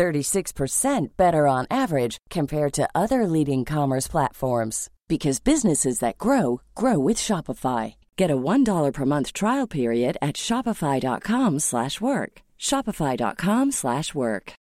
36% better on average compared to other leading commerce platforms because businesses that grow grow with Shopify. Get a $1 per month trial period at shopify.com/work. shopify.com/work.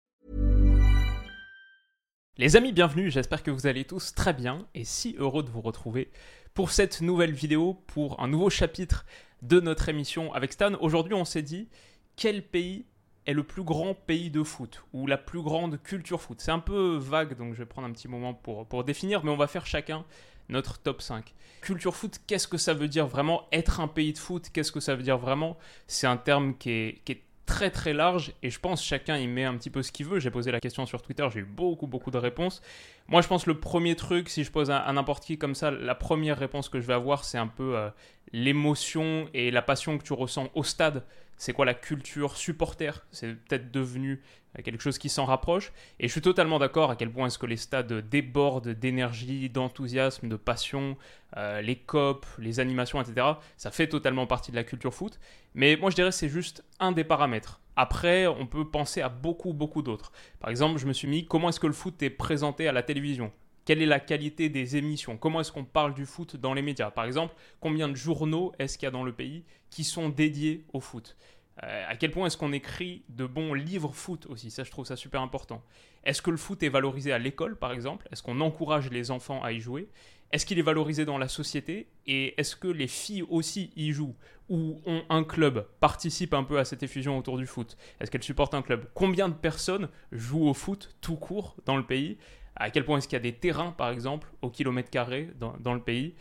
Les amis, bienvenue, j'espère que vous allez tous très bien et si heureux de vous retrouver pour cette nouvelle vidéo, pour un nouveau chapitre de notre émission avec Stan. Aujourd'hui, on s'est dit quel pays est le plus grand pays de foot ou la plus grande culture foot. C'est un peu vague, donc je vais prendre un petit moment pour, pour définir, mais on va faire chacun notre top 5. Culture foot, qu'est-ce que ça veut dire vraiment Être un pays de foot, qu'est-ce que ça veut dire vraiment? C'est un terme qui est, qui est très très large et je pense chacun y met un petit peu ce qu'il veut. J'ai posé la question sur Twitter, j'ai eu beaucoup beaucoup de réponses. Moi je pense le premier truc, si je pose à, n'importe qui comme ça, la première réponse que je vais avoir c'est un peu euh, l'émotion et la passion que tu ressens au stade. C'est quoi la culture supporter? C'est peut-être devenu quelque chose qui s'en rapproche. Et je suis totalement d'accord à quel point est-ce que les stades débordent d'énergie, d'enthousiasme, de passion, euh, les copes, les animations, etc. Ça fait totalement partie de la culture foot. Mais moi je dirais c'est juste un des paramètres. Après, on peut penser à beaucoup, beaucoup d'autres. Par exemple, je me suis mis comment est-ce que le foot est présenté à la télévision? Quelle est la qualité des émissions? Comment est-ce qu'on parle du foot dans les médias? Par exemple, combien de journaux est-ce qu'il y a dans le pays qui sont dédiés au foot? Euh, à quel point est-ce qu'on écrit de bons livres foot aussi? Ça, je trouve ça super important. Est-ce que le foot est valorisé à l'école, par exemple? Est-ce qu'on encourage les enfants à y jouer? Est-ce qu'il est valorisé dans la société? Et est-ce que les filles aussi y jouent? Ou ont un club, participent un peu à cette effusion autour du foot? Est-ce qu'elles supportent un club? Combien de personnes jouent au foot tout court dans le pays? À quel point est-ce qu'il y a des terrains, par exemple, au kilomètre carré dans le pays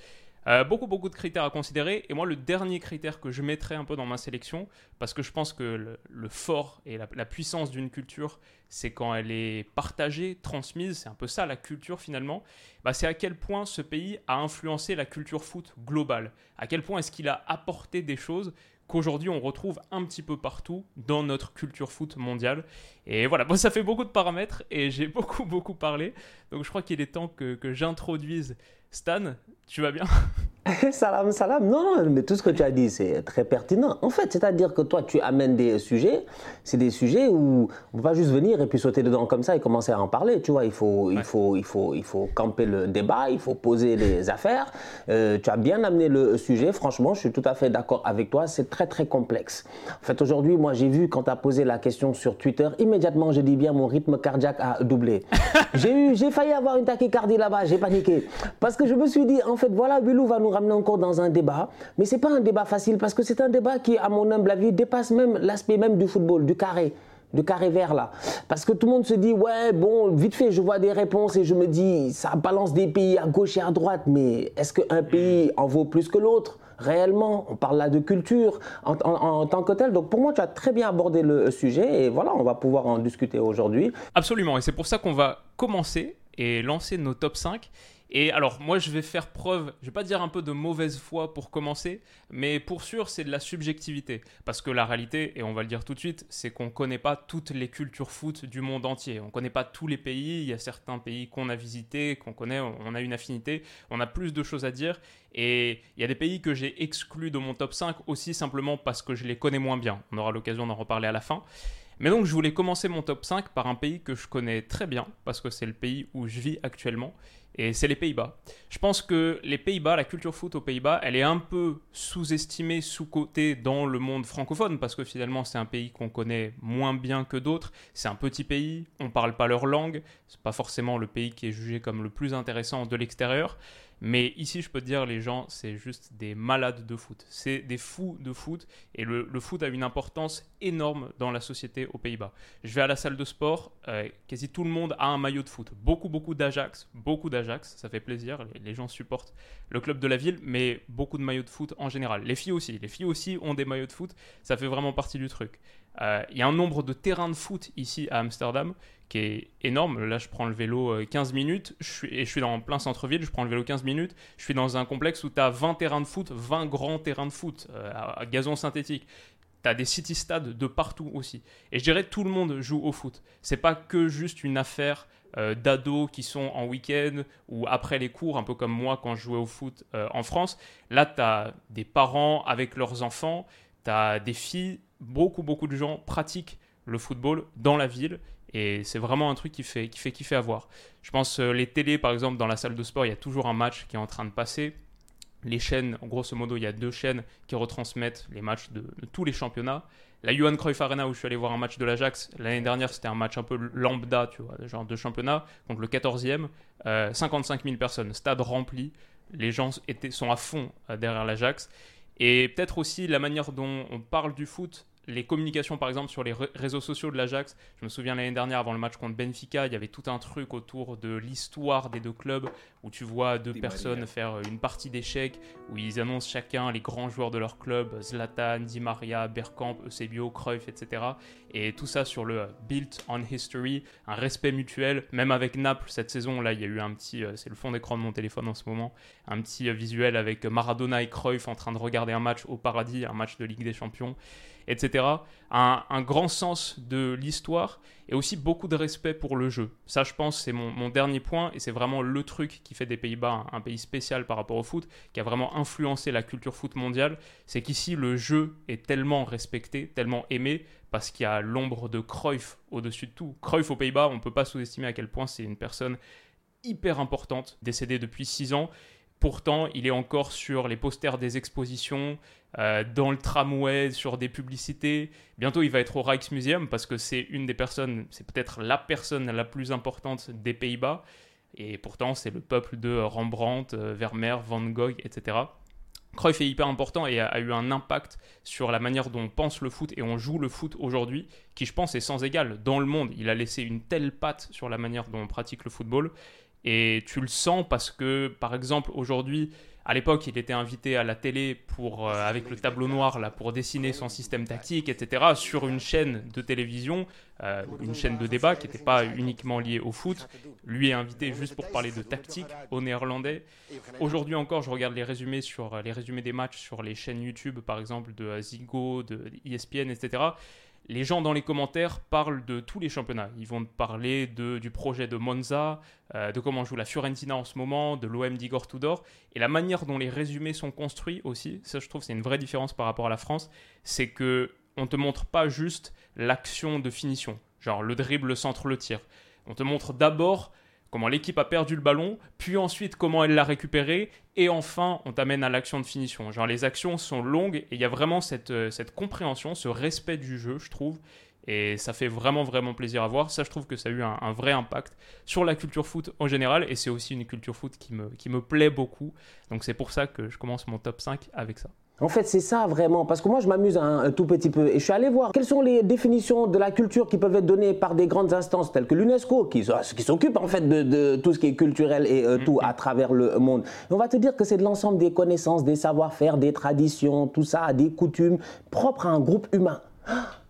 euh, beaucoup, beaucoup de critères à considérer. Et moi, le dernier critère que je mettrais un peu dans ma sélection, parce que je pense que le, fort et la, puissance d'une culture, c'est quand elle est partagée, transmise, c'est un peu ça la culture finalement, bah, c'est à quel point ce pays a influencé la culture foot globale. À quel point est-ce qu'il a apporté des choses qu'aujourd'hui on retrouve un petit peu partout dans notre culture foot mondiale. Et voilà, bon, ça fait beaucoup de paramètres et j'ai beaucoup beaucoup parlé. Donc je crois qu'il est temps que, que j'introduise Stan, tu vas bien? Salam, salam. Non, non, mais tout ce que tu as dit, c'est très pertinent. En fait, c'est-à-dire que toi, tu amènes des sujets. C'est des sujets où on ne va pas juste venir et puis sauter dedans comme ça et commencer à en parler. Tu vois, il faut, il faut, il faut, il faut camper le débat, il faut poser les affaires. Euh, tu as bien amené le sujet. Franchement, je suis tout à fait d'accord avec toi. C'est très, très complexe. En fait, aujourd'hui, moi, j'ai vu quand tu as posé la question sur Twitter, immédiatement, je dis bien, mon rythme cardiaque a doublé. j'ai failli avoir une tachycardie là-bas. J'ai paniqué parce que je me suis dit, en fait, voilà, Bilou va nous ramener encore dans un débat, mais c'est pas un débat facile parce que c'est un débat qui, à mon humble avis, dépasse même l'aspect même du football, du carré du carré vert là. Parce que tout le monde se dit, ouais, bon, vite fait, je vois des réponses et je me dis, ça balance des pays à gauche et à droite, mais est-ce qu'un pays en vaut plus que l'autre? Réellement, on parle là de culture en, tant que tel. Donc pour moi, tu as très bien abordé le sujet et voilà, on va pouvoir en discuter aujourd'hui. Absolument, et c'est pour ça qu'on va commencer et lancer nos top 5. Et alors, moi, je vais faire preuve, je vais pas dire un peu de mauvaise foi pour commencer, mais pour sûr, c'est de la subjectivité. Parce que la réalité, et on va le dire tout de suite, c'est qu'on ne connaît pas toutes les cultures foot du monde entier. On ne connaît pas tous les pays. Il y a certains pays qu'on a visités, qu'on connaît, on a une affinité. On a plus de choses à dire. Et il y a des pays que j'ai exclus de mon top 5 aussi simplement parce que je les connais moins bien. On aura l'occasion d'en reparler à la fin. Mais donc je voulais commencer mon top 5 par un pays que je connais très bien, parce que c'est le pays où je vis actuellement, et c'est les Pays-Bas. Je pense que les Pays-Bas, la culture foot aux Pays-Bas, elle est un peu sous-estimée, sous-cotée dans le monde francophone, parce que finalement c'est un pays qu'on connaît moins bien que d'autres, c'est un petit pays, on parle pas leur langue, c'est pas forcément le pays qui est jugé comme le plus intéressant de l'extérieur, mais ici, je peux te dire, les gens, c'est juste des malades de foot. C'est des fous de foot. Et le, foot a une importance énorme dans la société aux Pays-Bas. Je vais à la salle de sport, euh, quasi tout le monde a un maillot de foot. Beaucoup, beaucoup d'Ajax. Beaucoup d'Ajax, ça fait plaisir. Les, gens supportent le club de la ville, mais beaucoup de maillots de foot en général. Les filles aussi. Les filles aussi ont des maillots de foot. Ça fait vraiment partie du truc. Euh, il y a un nombre de terrains de foot ici à Amsterdam qui est énorme. Là, je prends le vélo 15 minutes je suis, et je suis dans plein centre-ville. Je prends le vélo 15 minutes. Je suis dans un complexe où tu as 20 terrains de foot, 20 grands terrains de foot à gazon synthétique. Tu as des city-stades de partout aussi. Et je dirais tout le monde joue au foot. C'est pas que juste une affaire euh, d'ados qui sont en week-end ou après les cours, un peu comme moi quand je jouais au foot euh, en France. Là, tu as des parents avec leurs enfants, tu as des filles, beaucoup, beaucoup de gens pratiquent le football dans la ville. Et c'est vraiment un truc qui fait, qui fait kiffer à voir. Je pense euh, les télés, par exemple, dans la salle de sport, il y a toujours un match qui est en train de passer les chaînes, grosso modo, il y a deux chaînes qui retransmettent les matchs de, tous les championnats. La Johan Cruyff Arena, où je suis allé voir un match de l'Ajax, l'année dernière, c'était un match un peu lambda, tu vois, genre de championnat, contre le 14e. 55 000 personnes, stade rempli. Les gens étaient, sont à fond euh, derrière l'Ajax. Et peut-être aussi la manière dont on parle du foot les communications, par exemple, sur les réseaux sociaux de l'Ajax. Je me souviens l'année dernière, avant le match contre Benfica, il y avait tout un truc autour de l'histoire des deux clubs, où tu vois deux personnes faire une partie d'échecs, où ils annoncent chacun les grands joueurs de leur club, Zlatan, Di Maria, Bergkamp, Eusebio, Cruyff, etc. Et tout ça sur le Built on History, un respect mutuel. Même avec Naples, cette saison, là, il y a eu un petit, euh, c'est le fond d'écran de mon téléphone en ce moment, un petit euh, visuel avec Maradona et Cruyff en train de regarder un match au paradis, un match de Ligue des Champions etc. Un, grand sens de l'histoire et aussi beaucoup de respect pour le jeu. Ça, je pense, c'est mon, dernier point et c'est vraiment le truc qui fait des Pays-Bas un, pays spécial par rapport au foot, qui a vraiment influencé la culture foot mondiale. C'est qu'ici, le jeu est tellement respecté, tellement aimé, parce qu'il y a l'ombre de Cruyff au-dessus de tout. Cruyff aux Pays-Bas, on ne peut pas sous-estimer à quel point c'est une personne hyper importante, décédée depuis 6 ans. Pourtant, il est encore sur les posters des expositions, euh, dans le tramway, sur des publicités. Bientôt, il va être au Rijksmuseum parce que c'est une des personnes, c'est peut-être la personne la plus importante des Pays-Bas. Et pourtant, c'est le peuple de Rembrandt, euh, Vermeer, Van Gogh, etc. Cruyff est hyper important et a, eu un impact sur la manière dont on pense le foot et on joue le foot aujourd'hui, qui je pense est sans égal dans le monde. Il a laissé une telle patte sur la manière dont on pratique le football. Et tu le sens parce que, par exemple, aujourd'hui, à l'époque, il était invité à la télé pour, euh, avec le tableau noir là, pour dessiner son système tactique, etc., sur une chaîne de télévision, euh, une chaîne de débat qui n'était pas uniquement liée au foot. Lui est invité juste pour parler de tactique au néerlandais. Aujourd'hui encore, je regarde les résumés, sur, les résumés des matchs sur les chaînes YouTube, par exemple, de Zigo, de ESPN, etc les gens dans les commentaires parlent de tous les championnats. Ils vont parler du projet de Monza, euh, de comment joue la Fiorentina en ce moment, de l'OM d'Igor Tudor, et la manière dont les résumés sont construits aussi. Ça, je trouve, c'est une vraie différence par rapport à la France. C'est que on te montre pas juste l'action de finition, genre le dribble, le centre, le tir. On te montre d'abord comment l'équipe a perdu le ballon, puis ensuite comment elle l'a récupéré, et enfin on t'amène à l'action de finition. Genre les actions sont longues et il y a vraiment cette, euh, cette compréhension, ce respect du jeu, je trouve. Et ça fait vraiment, vraiment plaisir à voir. Ça, je trouve que ça a eu un, vrai impact sur la culture foot en général. Et c'est aussi une culture foot qui me, qui me plaît beaucoup. Donc c'est pour ça que je commence mon top 5 avec ça. En fait, c'est ça vraiment, parce que moi je m'amuse un, tout petit peu et je suis allé voir quelles sont les définitions de la culture qui peuvent être données par des grandes instances telles que l'UNESCO, qui, qui s'occupe en fait de, tout ce qui est culturel et euh, tout à travers le monde. on va te dire que c'est de l'ensemble des connaissances, des savoir-faire, des traditions, tout ça, des coutumes propres à un groupe humain.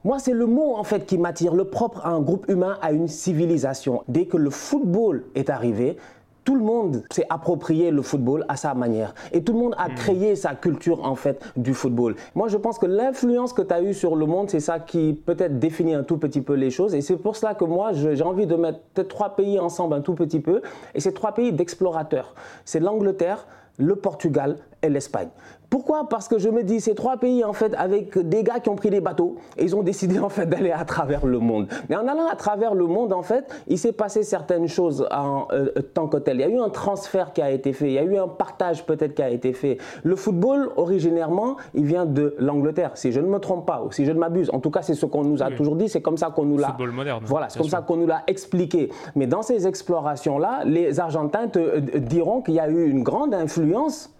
Moi, c'est le mot en fait qui m'attire, le propre à un groupe humain, à une civilisation. Dès que le football est arrivé, tout le monde s'est approprié le football à sa manière. Et tout le monde a hmm. créé sa culture, en fait, du football. Moi, je pense que l'influence que tu as eue sur le monde, c'est ça qui peut-être définit un tout petit peu les choses. Et c'est pour cela que moi, j'ai envie de mettre peut-être trois pays ensemble un tout petit peu. Et c'est trois pays d'explorateurs. C'est l'Angleterre, le Portugal et l'Espagne. Pourquoi? Parce que je me dis, ces trois pays, en fait, avec des gars qui ont pris des bateaux, et ils ont décidé, en fait, d'aller à travers le monde. Mais en allant à travers le monde, en fait, il s'est passé certaines choses en euh, tant que tel. Il y a eu un transfert qui a été fait, il y a eu un partage peut-être qui a été fait. Le football, originairement, il vient de l'Angleterre, si je ne me trompe pas, ou si je ne m'abuse. En tout cas, c'est ce qu'on nous a toujours dit, c'est comme ça qu'on nous l'a... Football moderne. Voilà, c'est comme ça qu'on nous l'a expliqué. Mais dans ces explorations-là, les Argentins te euh, diront qu'il y a eu une grande influence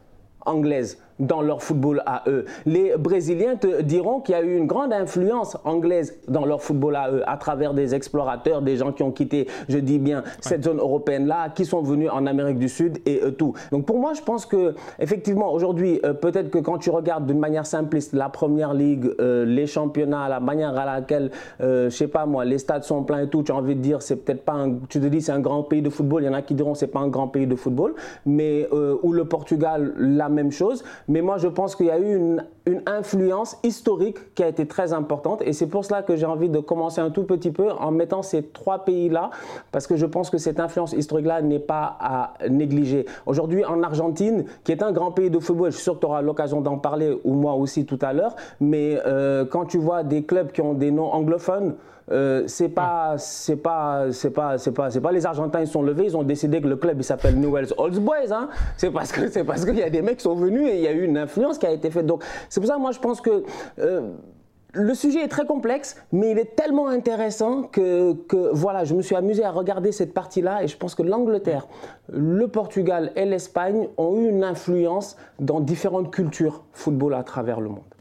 anglaise dans leur football à eux. Les Brésiliens te diront qu'il y a eu une grande influence anglaise dans leur football à eux, à travers des explorateurs, des gens qui ont quitté, je dis bien, cette zone européenne-là, qui sont venus en Amérique du Sud et euh, tout. Donc pour moi, je pense que effectivement, aujourd'hui, euh, peut-être que quand tu regardes d'une manière simpliste la Première Ligue, euh, les championnats, la manière à laquelle, je sais pas moi, les stades sont pleins et tout, tu as envie de dire, c'est peut-être pas un, tu te dis c'est un grand pays de football, il y en a qui diront c'est pas un grand pays de football, mais ou le Portugal, la même chose. Mais moi, je pense qu'il y a eu une, influence historique qui a été très importante. Et c'est pour cela que j'ai envie de commencer un tout petit peu en mettant ces trois pays-là, parce que je pense que cette influence historique-là n'est pas à négliger. Aujourd'hui, en Argentine, qui est un grand pays de football, je suis sûr que tu auras l'occasion d'en parler, ou moi aussi tout à l'heure, mais euh, quand tu vois des clubs qui ont des noms anglophones, euh, c'est pas, c'est pas, c'est pas, c'est pas, c'est pas les Argentins ils sont levés, ils ont décidé que le club il s'appelle Newell's Old Boys. Hein. C'est parce que c'est parce qu'il y a des mecs qui sont venus et il y a eu une influence qui a été faite. Donc c'est pour ça moi je pense que euh, le sujet est très complexe, mais il est tellement intéressant que, que, voilà, je me suis amusé à regarder cette partie-là et je pense que l'Angleterre, le Portugal et l'Espagne ont eu une influence dans différentes cultures football à travers le monde.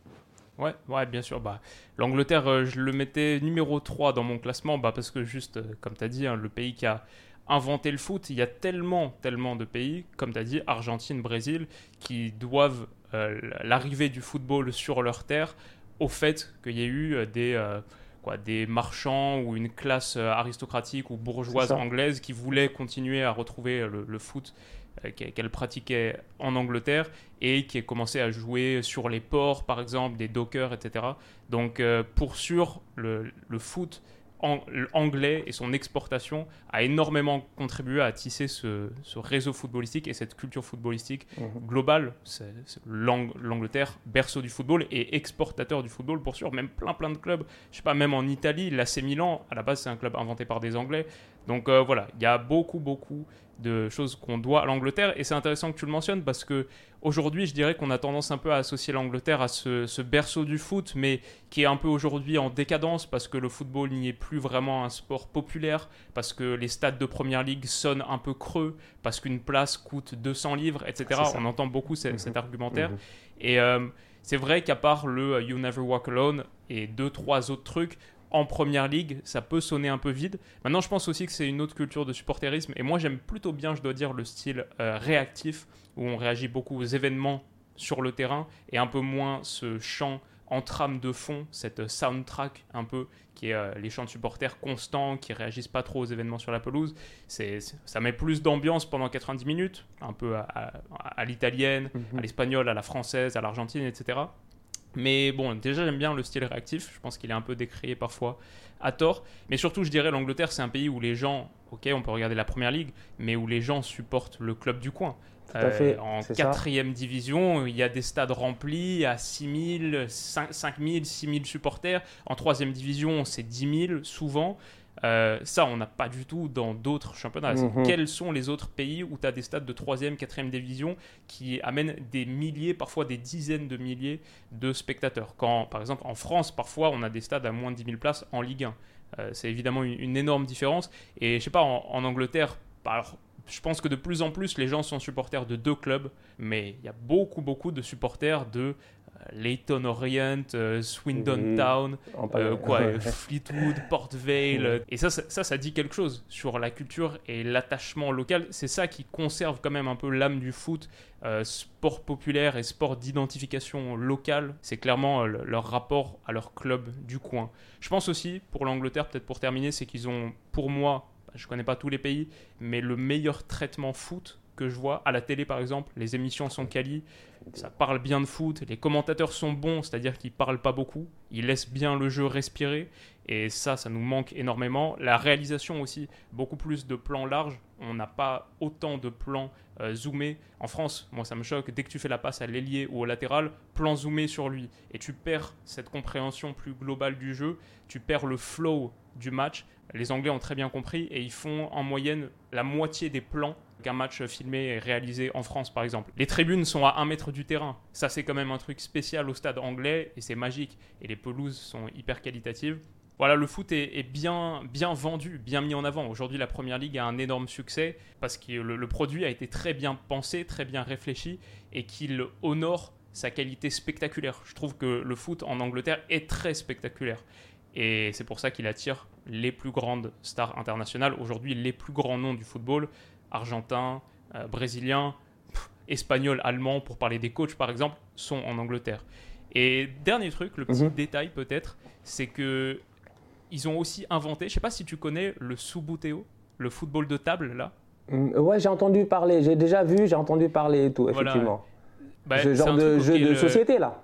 Ouais, ouais, bien sûr. Bah, L'Angleterre, euh, je le mettais numéro 3 dans mon classement, bah, parce que juste, euh, comme tu as dit, hein, le pays qui a inventé le foot, il y a tellement, tellement de pays, comme tu as dit, Argentine, Brésil, qui doivent euh, l'arrivée du football sur leur terre au fait qu'il y ait eu des, quoi, des marchands ou une classe aristocratique ou bourgeoise anglaise qui voulaient continuer à retrouver le foot qu'elle pratiquait en Angleterre et qui a commencé à jouer sur les ports, par exemple, des dockers, etc. Donc, euh, pour sûr, le, foot anglais et son exportation a énormément contribué à tisser ce, réseau footballistique et cette culture footballistique mhm. globale. L'Angleterre, berceau du football et exportateur du football pour sûr. Même plein plein de clubs. Je sais pas, même en Italie, l'AC Milan, à la base c'est un club inventé par des Anglais. Donc euh, voilà, il y a beaucoup beaucoup de choses qu'on doit à l'Angleterre. Et c'est intéressant que tu le mentionnes parce que aujourd'hui, je dirais qu'on a tendance un peu à associer l'Angleterre à ce, berceau du foot, mais qui est un peu aujourd'hui en décadence parce que le football n'y est plus vraiment un sport populaire, parce que les stades de première ligue sonnent un peu creux, parce qu'une place coûte 200 livres, etc. On entend beaucoup mhm. cet argumentaire. Mhm. Et euh, c'est vrai qu'à part le You Never Walk Alone et deux, trois autres trucs, en première ligue, ça peut sonner un peu vide. Maintenant, je pense aussi que c'est une autre culture de supporterisme. Et moi, j'aime plutôt bien, je dois dire, le style euh, réactif, où on réagit beaucoup aux événements sur le terrain, et un peu moins ce chant en trame de fond, cette soundtrack un peu, qui est euh, les chants de supporters constants, qui réagissent pas trop aux événements sur la pelouse. C'est, ça met plus d'ambiance pendant 90 minutes, un peu à, l'italienne, mhm. à l'espagnole, à la française, à l'argentine, etc. Mais bon, déjà j'aime bien le style réactif, je pense qu'il est un peu décrié parfois à tort. Mais surtout, je dirais l'Angleterre, c'est un pays où les gens, ok, on peut regarder la première ligue, mais où les gens supportent le club du coin. Tout fait, en quatrième division, il y a des stades remplis à 6 000, 5 000, 6 000 supporters. En troisième division, c'est 10 000 souvent. Euh, ça, on n'a pas du tout dans d'autres championnats. Mhm. Quels sont les autres pays où tu as des stades de 3e, 4e division qui amènent des milliers, parfois des dizaines de milliers de spectateurs? Quand, par exemple, en France, parfois, on a des stades à moins de 10 000 places en Ligue 1. Euh, c'est évidemment une, énorme différence. Et je sais pas, en, Angleterre, je pense que de plus en plus, les gens sont supporters de deux clubs, mais il y a beaucoup, beaucoup de supporters de Leighton Orient, euh, Swindon Town, euh, quoi, Fleetwood, Port Vale. Et ça, ça, ça, dit quelque chose sur la culture et l'attachement local. C'est ça qui conserve quand même un peu l'âme du foot, euh, sport populaire et sport d'identification locale. C'est clairement leur rapport à leur club du coin. Je pense aussi, pour l'Angleterre, peut-être pour terminer, c'est qu'ils ont, pour moi, je connais pas tous les pays, mais le meilleur traitement foot que je vois à la télé par exemple, les émissions sont quali, ça parle bien de foot, les commentateurs sont bons, c'est-à-dire qu'ils parlent pas beaucoup, ils laissent bien le jeu respirer et ça ça nous manque énormément. La réalisation aussi, beaucoup plus de plans larges, on n'a pas autant de plans euh, zoomés. En France, moi ça me choque, dès que tu fais la passe à l'ailier ou au latéral, plan zoomé sur lui et tu perds cette compréhension plus globale du jeu, tu perds le flow du match. Les Anglais ont très bien compris et ils font en moyenne la moitié des plans qu'un match filmé et réalisé en France par exemple. Les tribunes sont à un mètre du terrain. Ça c'est quand même un truc spécial au stade anglais et c'est magique. Et les pelouses sont hyper qualitatives. Voilà, le foot est, bien, bien vendu, bien mis en avant. Aujourd'hui, la Première Ligue a un énorme succès parce que le, produit a été très bien pensé, très bien réfléchi et qu'il honore sa qualité spectaculaire. Je trouve que le foot en Angleterre est très spectaculaire. Et c'est pour ça qu'il attire les plus grandes stars internationales. Aujourd'hui, les plus grands noms du football, argentins, euh, brésiliens, espagnols, allemands, pour parler des coachs par exemple, sont en Angleterre. Et dernier truc, le petit Mhm. détail peut-être, c'est que ils ont aussi inventé, je sais pas si tu connais le Subuteo, le football de table là. Mm, Ouais, j'ai entendu parler, j'ai déjà vu, j'ai entendu parler et tout, Voilà. effectivement. Bah, Ce genre de jeu de euh, société, là.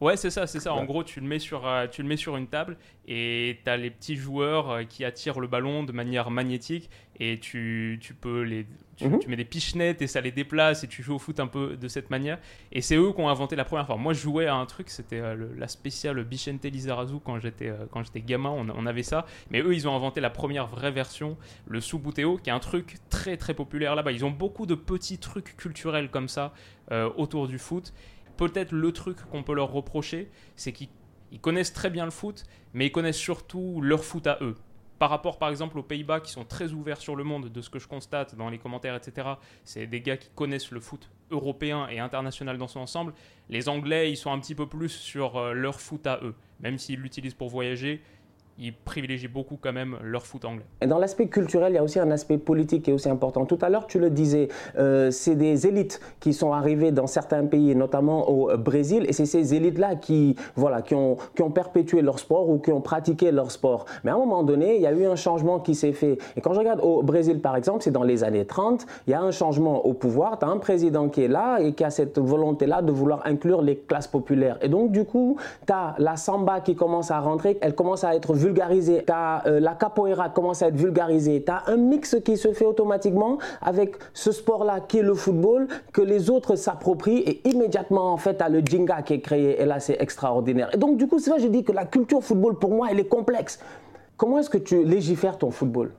Ouais, c'est ça, c'est ça. En gros, tu le mets sur, euh, tu le mets sur une table et tu as les petits joueurs euh, qui attirent le ballon de manière magnétique et tu, tu peux les. Tu, Mhm. tu mets des pichenettes et ça les déplace et tu joues au foot un peu de cette manière. Et c'est eux qui ont inventé la première fois. Moi, je jouais à un truc, c'était euh, la spéciale Bichente Lizarazu quand j'étais quand j'étais gamin, on, on avait ça. Mais eux, ils ont inventé la première vraie version, le Subuteo, qui est un truc très très populaire là-bas. Ils ont beaucoup de petits trucs culturels comme ça euh, autour du foot peut-être le truc qu'on peut leur reprocher, c'est qu'ils ils connaissent très bien le foot, mais ils connaissent surtout leur foot à eux. Par rapport, par exemple, aux Pays-Bas, qui sont très ouverts sur le monde, de ce que je constate dans les commentaires, etc., c'est des gars qui connaissent le foot européen et international dans son ensemble. Les Anglais, ils sont un petit peu plus sur euh, leur foot à eux. Même s'ils l'utilisent pour voyager, ils privilégient beaucoup quand même leur foot anglais. Et dans l'aspect culturel, il y a aussi un aspect politique qui est aussi important. Tout à l'heure, tu le disais, euh, c'est des élites qui sont arrivées dans certains pays, notamment au Brésil, et c'est ces élites-là qui, voilà, qui, ont, qui ont perpétué leur sport ou qui ont pratiqué leur sport. Mais à un moment donné, il y a eu un changement qui s'est fait. Et quand je regarde au Brésil, par exemple, c'est dans les années 30, il y a un changement au pouvoir, tu as un président qui est là et qui a cette volonté-là de vouloir inclure les classes populaires. Et donc, du coup, tu as la samba qui commence à rentrer, elle commence à être vulgarisée, tu as la capoeira commence à être vulgarisée, tu as un mix qui se fait automatiquement avec ce sport-là qui est le football, que les autres s'approprient et immédiatement, en fait, tu as le jinga qui est créé et là, c'est extraordinaire. Et donc, du coup, c'est là que je dis que la culture football, pour moi, elle est complexe. Comment est-ce que tu légifères ton football?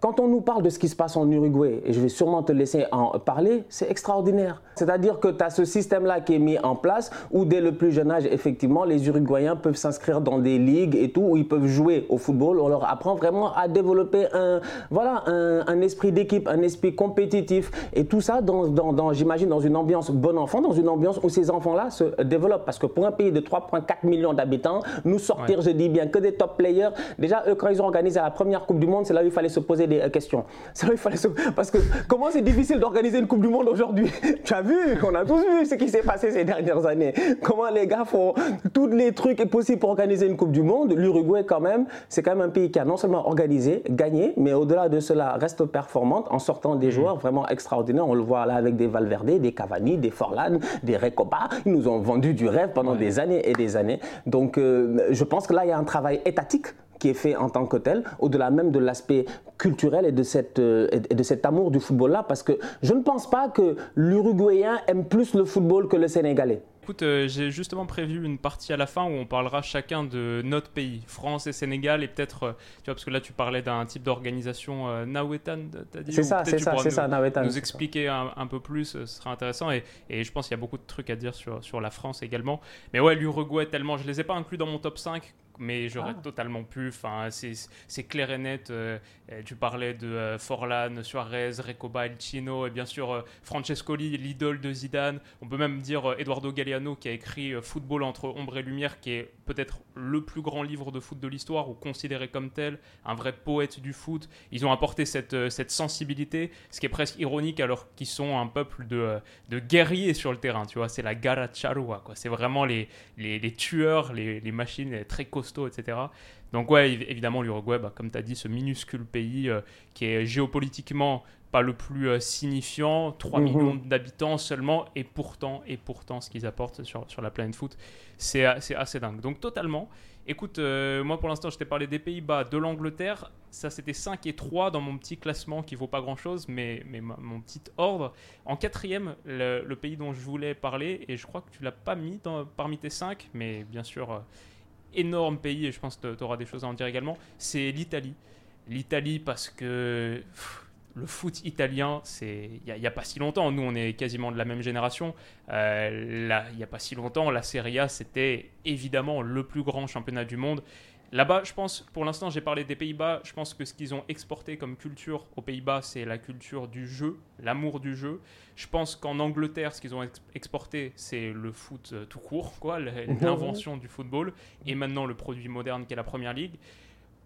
Quand on nous parle de ce qui se passe en Uruguay, et je vais sûrement te laisser en parler, c'est extraordinaire. C'est-à-dire que tu as ce système-là qui est mis en place où dès le plus jeune âge, effectivement, les Uruguayens peuvent s'inscrire dans des ligues et tout, où ils peuvent jouer au football. On leur apprend vraiment à développer un, voilà, un, un esprit d'équipe, un esprit compétitif. Et tout ça, dans, dans, dans, j'imagine, dans une ambiance bon enfant, dans une ambiance où ces enfants-là se développent. Parce que pour un pays de 3,4 millions d'habitants, nous sortir, ouais. je dis bien, que des top players, déjà, eux, quand ils ont organisé la première Coupe du Monde, c'est là où il fallait se poser des questions. Ça, il fallait se... Parce que comment c'est difficile d'organiser une Coupe du Monde aujourd'hui? Tu as vu, on a tous vu ce qui s'est passé ces dernières années. Comment les gars font tous les trucs possibles pour organiser une Coupe du Monde? L'Uruguay, quand même, c'est quand même un pays qui a non seulement organisé, gagné, mais au-delà de cela, reste performante en sortant des joueurs vraiment extraordinaires. On le voit là avec des Valverde, des Cavani, des Forlan, des Recoba. Ils nous ont vendu du rêve pendant ouais. des années et des années. Donc, euh, je pense que là, il y a un travail étatique qui est fait en tant que tel, au-delà même de l'aspect culturel et de, cette, euh, et de cet amour du football-là, parce que je ne pense pas que l'Uruguayen aime plus le football que le Sénégalais. Écoute, euh, j'ai justement prévu une partie à la fin où on parlera chacun de notre pays, France et Sénégal, et peut-être, euh, tu vois, parce que là tu parlais d'un type d'organisation euh, Nawetan, t'as dit C'est ça, c'est ça, c'est ça, Nawetan. Nous expliquer un, un, peu plus, ce sera intéressant, et, et je pense qu'il y a beaucoup de trucs à dire sur, sur la France également. Mais ouais, l'Uruguay, tellement, je les ai pas inclus dans mon top 5, mais j'aurais ah. totalement pu. Enfin, c'est clair et net. Euh, tu parlais de euh, Forlan, Suarez, Recoba, El Chino, et bien sûr euh, Francescoli, l'idole de Zidane. On peut même dire Eduardo Galeano qui a écrit Football entre ombre et lumière, qui est peut-être le plus grand livre de foot de l'histoire, ou considéré comme tel, un vrai poète du foot. Ils ont apporté cette, cette sensibilité, ce qui est presque ironique alors qu'ils sont un peuple de, de guerriers sur le terrain. Tu vois, c'est la Gara Charua. C'est vraiment les, les, les, tueurs, les, les machines très costauds etc. Donc ouais, évidemment, l'Uruguay, bah, comme tu as dit, ce minuscule pays euh, qui est géopolitiquement pas le plus euh, signifiant, 3 mmh. millions d'habitants seulement, et pourtant, et pourtant, ce qu'ils apportent sur, sur la planète foot, c'est assez dingue. Donc totalement. Écoute, euh, moi pour l'instant, je t'ai parlé des Pays-Bas, de l'Angleterre. Ça, c'était 5 et 3 dans mon petit classement qui vaut pas grand-chose, mais, mais ma, mon petit ordre. En quatrième, le, le, pays dont je voulais parler, et je crois que tu l'as pas mis dans, parmi tes 5, mais bien sûr... Énorme pays, et je pense que tu auras des choses à en dire également, c'est l'Italie. L'Italie parce que le foot italien, c'est il n'y a, pas si longtemps, nous on est quasiment de la même génération, euh, il n'y a pas si longtemps, la Serie A c'était évidemment le plus grand championnat du monde. Là-bas, je pense, pour l'instant, j'ai parlé des Pays-Bas. Je pense que ce qu'ils ont exporté comme culture aux Pays-Bas, c'est la culture du jeu, l'amour du jeu. Je pense qu'en Angleterre, ce qu'ils ont exporté, c'est le foot euh, tout court, quoi, l'invention du football, et maintenant le produit moderne qui est la Première Ligue.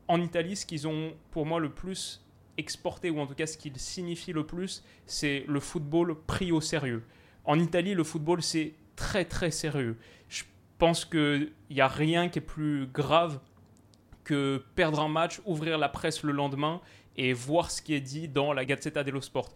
En Italie, ce qu'ils ont, pour moi, le plus exporté, ou en tout cas ce qu'il signifie le plus, c'est le football pris au sérieux. En Italie, le football, c'est très très sérieux. Je pense qu'il n'y a rien qui est plus grave que perdre un match, ouvrir la presse le lendemain et voir ce qui est dit dans la Gazzetta dello Sport.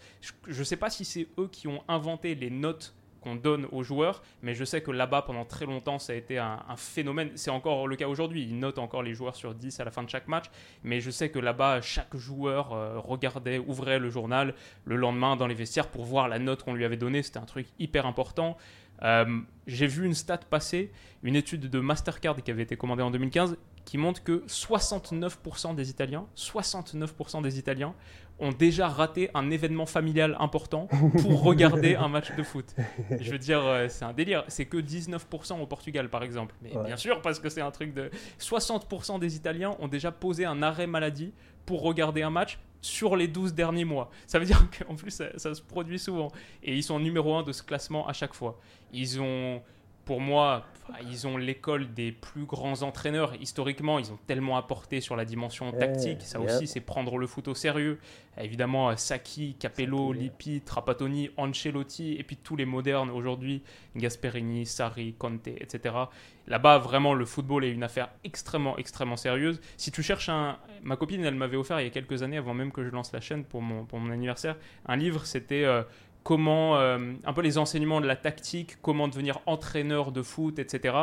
Je ne sais pas si c'est eux qui ont inventé les notes qu'on donne aux joueurs, mais je sais que là-bas, pendant très longtemps, ça a été un, phénomène. C'est encore le cas aujourd'hui. Ils notent encore les joueurs sur 10 à la fin de chaque match, mais je sais que là-bas, chaque joueur euh, regardait, ouvrait le journal le lendemain dans les vestiaires pour voir la note qu'on lui avait donnée. C'était un truc hyper important. Euh, j'ai vu une stat passer, une étude de Mastercard qui avait été commandée en 2015, qui montre que 69% des Italiens, 69% des Italiens ont déjà raté un événement familial important pour regarder un match de foot. Je veux dire, euh, c'est un délire. C'est que 19% au Portugal, par exemple. Mais bien sûr, parce que c'est un truc de... 60% des Italiens ont déjà posé un arrêt maladie pour regarder un match sur les 12 derniers mois. Ça veut dire qu'en plus, ça, ça, se produit souvent. Et ils sont numéro 1 de ce classement à chaque fois. Ils ont pour moi, ils ont l'école des plus grands entraîneurs. Historiquement, ils ont tellement apporté sur la dimension tactique. Ça aussi, c'est prendre le foot au sérieux. Évidemment, Saki, Capello, Lippi, Trapattoni, Ancelotti, et puis tous les modernes aujourd'hui, Gasperini, Sarri, Conte, etc. Là-bas, vraiment, le football est une affaire extrêmement, extrêmement sérieuse. Si tu cherches un... Ma copine, elle m'avait offert il y a quelques années, avant même que je lance la chaîne pour mon, pour mon anniversaire, un livre, c'était... Euh, comment euh, un peu les enseignements de la tactique, comment devenir entraîneur de foot, etc.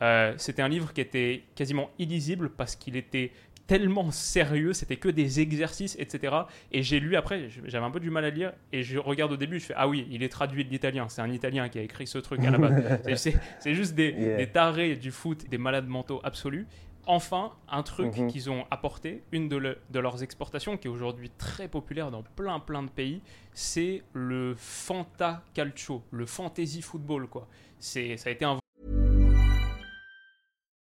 Euh, c'était un livre qui était quasiment illisible parce qu'il était tellement sérieux, c'était que des exercices, etc. Et j'ai lu après, j'avais un peu du mal à lire, et je regarde au début, je fais Ah oui, il est traduit de l'italien, c'est un italien qui a écrit ce truc à la base. c'est juste des, des, tarés du foot, des malades mentaux absolus enfin un truc mhm. qu'ils ont apporté, une de, leurs exportations qui est aujourd'hui très populaire dans plein plein de pays, c'est le Fanta Calcio, le fantasy football quoi. C'est ça a été un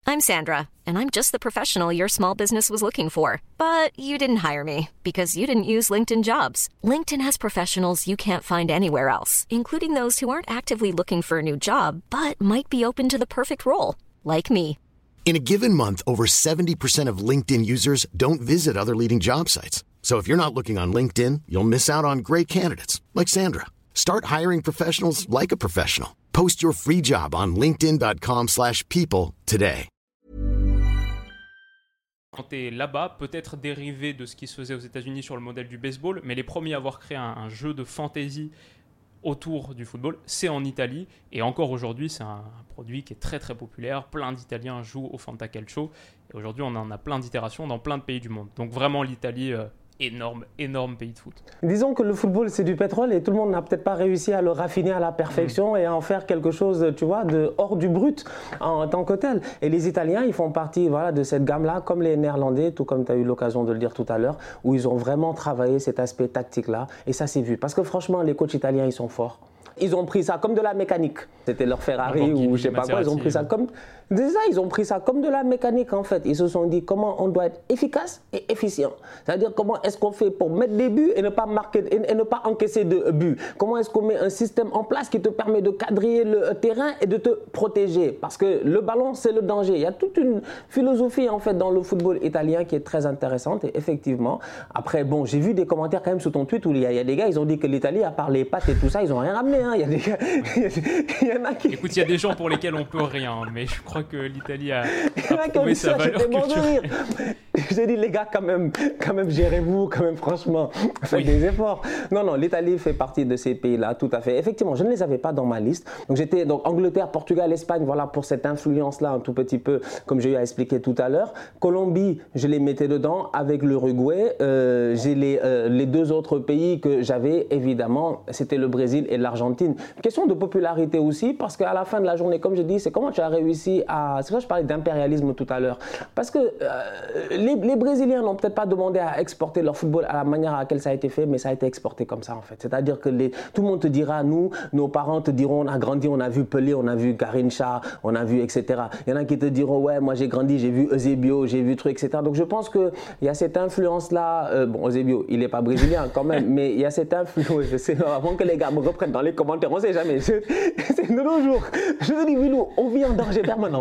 I'm Sandra and I'm just the professional your small business was looking for, but you didn't hire me because you didn't use LinkedIn Jobs. LinkedIn has professionals you can't find anywhere else, including those who aren't actively looking for a new job but might be open to the perfect role, like me. In a given month, over 70% of LinkedIn users don't visit other leading job sites. So if you're not looking on LinkedIn, you'll miss out on great candidates like Sandra. Start hiring professionals like a professional. Post your free job on linkedin.com/people today. Quand tu là-bas, peut-être dérivé de ce qui se faisait aux États-Unis sur le modèle du baseball, mais les premiers à avoir créé un, un jeu de fantasy autour du football, c'est en Italie. Et encore aujourd'hui, c'est un, produit qui est très très populaire. Plein d'Italiens jouent au Fanta Calcio. Et aujourd'hui, on en a plein d'itérations dans plein de pays du monde. Donc vraiment, l'Italie euh, énorme, énorme pays de foot. Disons que le football, c'est du pétrole et tout le monde n'a peut-être pas réussi à le raffiner à la perfection mm. et à en faire quelque chose, tu vois, de hors du brut en, tant que tel. Et les Italiens, ils font partie voilà, de cette gamme-là, comme les Néerlandais, tout comme tu as eu l'occasion de le dire tout à l'heure, où ils ont vraiment travaillé cet aspect tactique-là. Et ça s'est vu. Parce que franchement, les coachs italiens, ils sont forts. Ils ont pris ça comme de la mécanique. C'était leur Ferrari ou je sais pas quoi. Ils ont pris ça comme Déjà, ils ont pris ça comme de la mécanique en fait. Ils se sont dit comment on doit être efficace et efficient. C'est-à-dire comment est-ce qu'on fait pour mettre des buts et ne pas marquer et ne pas encaisser de buts. Comment est-ce qu'on met un système en place qui te permet de quadriller le terrain et de te protéger? Parce que le ballon c'est le danger. Il y a toute une philosophie en fait dans le football italien qui est très intéressante et effectivement. Après bon, j'ai vu des commentaires quand même sur ton tweet où il y a, des gars ils ont dit que l'Italie à part les et tout ça, ils ont rien ramené. Hein. Il y a des gars, il y en a qui. Écoute, il y a des gens pour lesquels on peut rien, mais je crois que l'Italie a, a prouvé sa valeur culturelle. J'ai dit, les gars, quand même, quand même gérez-vous, quand même, franchement, faites des efforts. Non, non, l'Italie fait partie de ces pays-là, tout à fait. Effectivement, je ne les avais pas dans ma liste. Donc, j'étais donc Angleterre, Portugal, Espagne, voilà, pour cette influence-là, un tout petit peu, comme j'ai eu à expliquer tout à l'heure. Colombie, je les mettais dedans avec l'Uruguay. Euh, j'ai les, euh, les deux autres pays que j'avais, évidemment, c'était le Brésil et l'Argentine. Question de popularité aussi, parce qu'à la fin de la journée, comme je dis, c'est comment tu as réussi à c'est pour ça que je parlais d'impérialisme tout à l'heure. Parce que euh, les, Brésiliens n'ont peut-être pas demandé à exporter leur football à la manière à laquelle ça a été fait, mais ça a été exporté comme ça en fait. C'est-à-dire que tout le monde te dira, nous, nos parents te diront, on a grandi, on a vu Pelé, on a vu Garincha, on a vu etc. Il y en a qui te diront, ouais, moi j'ai grandi, j'ai vu Eusebio, j'ai vu truc, etc. Donc je pense qu'il y a cette influence-là. euh, bon, Eusebio, il n'est pas brésilien quand même, mais il y a cette influence. Je sais, avant que les gars me reprennent dans les commentaires, on ne sait jamais. C'est c'est de nos jours. Je te dis, Wilou, on vit en danger permanent.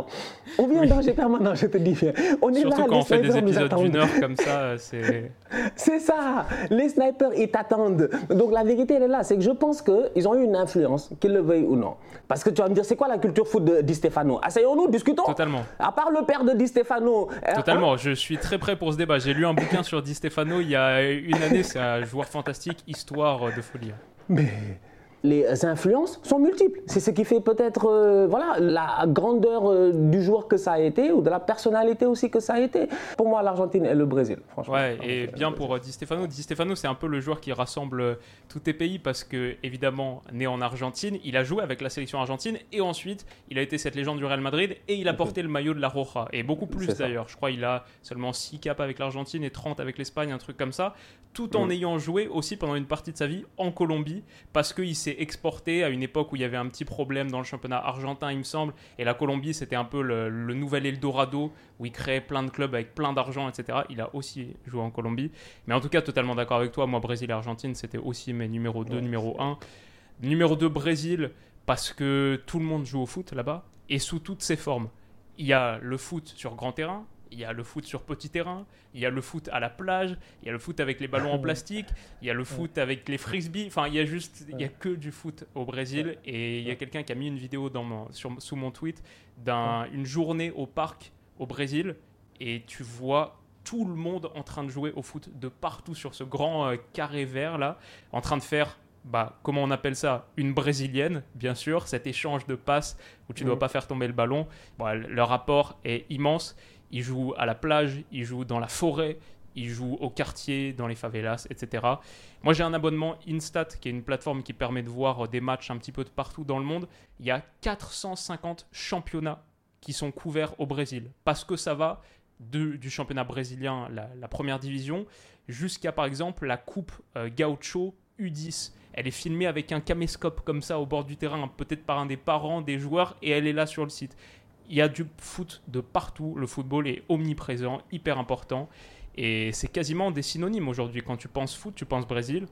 On vit en danger permanent, je te dis. On est Surtout là, quand les on fait des épisodes d'une heure comme ça, euh, c'est. C'est ça, les snipers ils t'attendent. Donc la vérité elle est là, c'est que je pense qu'ils ont eu une influence, qu'ils le veuillent ou non. Parce que tu vas me dire, c'est quoi la culture foot de Di Stefano? Asseyons-nous, discutons. Totalement. À part le père de Di Stefano. euh, Totalement, je suis très prêt pour ce débat. J'ai lu un bouquin sur Di Stefano il y a une année, c'est un joueur fantastique, histoire de folie. Mais les influences sont multiples. C'est ce qui fait peut-être euh, voilà, la grandeur euh, du joueur que ça a été ou de la personnalité aussi que ça a été. Pour moi, l'Argentine et le Brésil, franchement. Ouais, et bien pour euh, Di Stefano. Di Stefano, c'est un peu le joueur qui rassemble euh, tous les pays parce que, évidemment, né en Argentine, il a joué avec la sélection argentine et ensuite, il a été cette légende du Real Madrid et il a porté le maillot de la Roja. Et beaucoup plus d'ailleurs. Je crois qu'il a seulement 6 caps avec l'Argentine et 30 avec l'Espagne, un truc comme ça. Tout en Mm. ayant joué aussi pendant une partie de sa vie en Colombie parce qu'il s'est exporté à une époque où il y avait un petit problème dans le championnat argentin, il me semble. Et la Colombie, c'était un peu le, le nouvel Eldorado où il créait plein de clubs avec plein d'argent, etc. Il a aussi joué en Colombie. Mais en tout cas, totalement d'accord avec toi. Moi, Brésil et Argentine, c'était aussi mes numéro 2, numéro 1. Numéro 2, Brésil, parce que tout le monde joue au foot là-bas et sous toutes ses formes. Il y a le foot sur grand terrain, il y a le foot sur petit terrain, il y a le foot à la plage, il y a le foot avec les ballons en plastique, il y a le foot avec les frisbees. Enfin, il y a juste, il y a que du foot au Brésil. Et il y a quelqu'un qui a mis une vidéo dans mon- sur- sous mon tweet d'une journée au parc au Brésil et tu vois tout le monde en train de jouer au foot de partout sur ce grand euh, carré vert là, en train de faire, bah, comment on appelle ça, une brésilienne, bien sûr, cet échange de passes où tu ne dois pas faire tomber le ballon. Bon, le rapport est immense. Ils jouent à la plage, ils jouent dans la forêt, ils jouent au quartier, dans les favelas, etc. Moi, j'ai un abonnement Instat, qui est une plateforme qui permet de voir des matchs un petit peu de partout dans le monde. Il y a 450 championnats qui sont couverts au Brésil. Parce que ça va du championnat brésilien, la, la première division, jusqu'à par exemple la Coupe euh, Gaucho U10. Elle est filmée avec un caméscope comme ça au bord du terrain, peut-être par un des parents des joueurs, et elle est là sur le site. Il y a du foot de partout. Le football est omniprésent, hyper important. Et c'est quasiment des synonymes aujourd'hui. Quand tu penses foot, tu penses Brésil.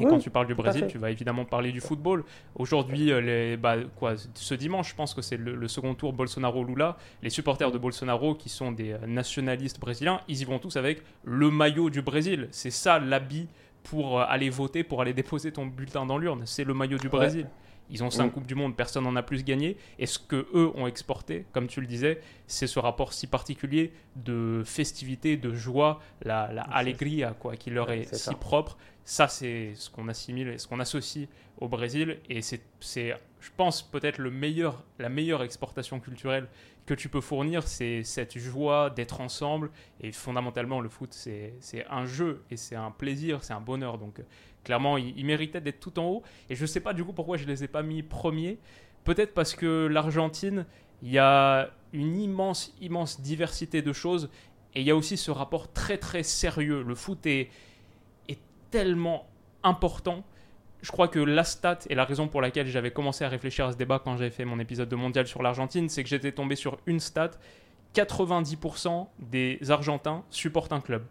Et Oui, quand tu parles du Brésil, tu vas évidemment parler du football. Aujourd'hui, euh, les- bah, quoi, ce dimanche, je pense que c'est le, le second tour Bolsonaro-Lula. Les supporters de Bolsonaro, qui sont des euh, nationalistes brésiliens, ils y vont tous avec le maillot du Brésil. C'est ça l'habit pour euh, aller voter, pour aller déposer ton bulletin dans l'urne. C'est le maillot du Brésil. Ils ont cinq Mm. Coupes du Monde, personne n'en a plus gagné. Et ce que eux ont exporté, comme tu le disais, c'est ce rapport si particulier de festivité, de joie, la, la alegria, quoi, qui leur Ouais, est, si ça. propre. Ça, c'est ce qu'on assimile, et ce qu'on associe au Brésil. Et c'est, c'est, je pense, peut-être le meilleur, la meilleure exportation culturelle que tu peux fournir, c'est cette joie d'être ensemble. Et fondamentalement, le foot, c'est, un jeu et c'est un plaisir, c'est un bonheur. Donc, euh, clairement, il, il méritait d'être tout en haut. Et je sais pas du coup pourquoi je les ai pas mis premiers. Peut-être parce que l'Argentine, il y a une immense, immense diversité de choses. Et il y a aussi ce rapport très, très sérieux. Le foot est, est tellement important. Je crois que la stat et la raison pour laquelle j'avais commencé à réfléchir à ce débat quand j'avais fait mon épisode de mondial sur l'Argentine, c'est que j'étais tombé sur une stat 90% des Argentins supportent un club.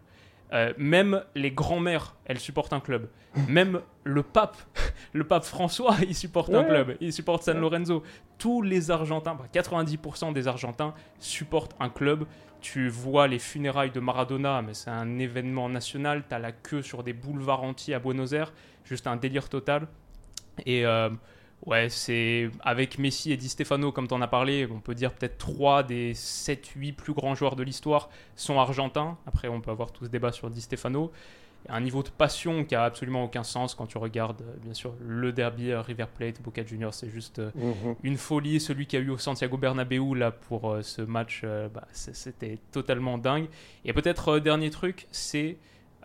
Euh, même les grands-mères, elles supportent un club. Même le pape, le pape François, il supporte un club. Il supporte San Lorenzo. Tous les Argentins, bah, 90% des Argentins supportent un club. Tu vois les funérailles de Maradona, mais c'est un événement national. Tu as la queue sur des boulevards entiers à Buenos Aires. Juste un délire total. Et euh, ouais, c'est avec Messi et Di Stefano, comme tu en as parlé, on peut dire peut-être 3 des 7-8 plus grands joueurs de l'histoire sont argentins. Après, on peut avoir tout ce débat sur Di Stefano. Un niveau de passion qui a absolument aucun sens quand tu regardes, euh, bien sûr, le derby River Plate, Boca Juniors, c'est juste euh, Mhm. une folie. Celui qui a eu au Santiago Bernabéu là pour euh, ce match, bah, c'était totalement dingue. Et peut-être dernier truc, c'est